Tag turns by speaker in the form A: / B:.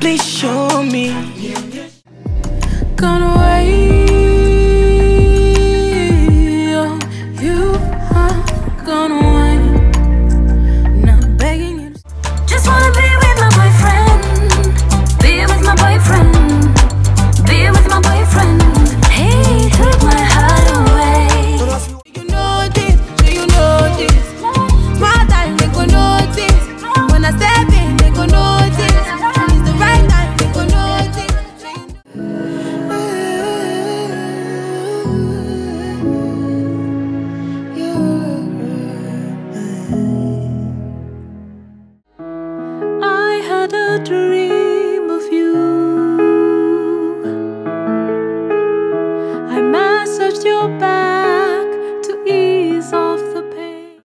A: Please show me.
B: Gonna not a dream.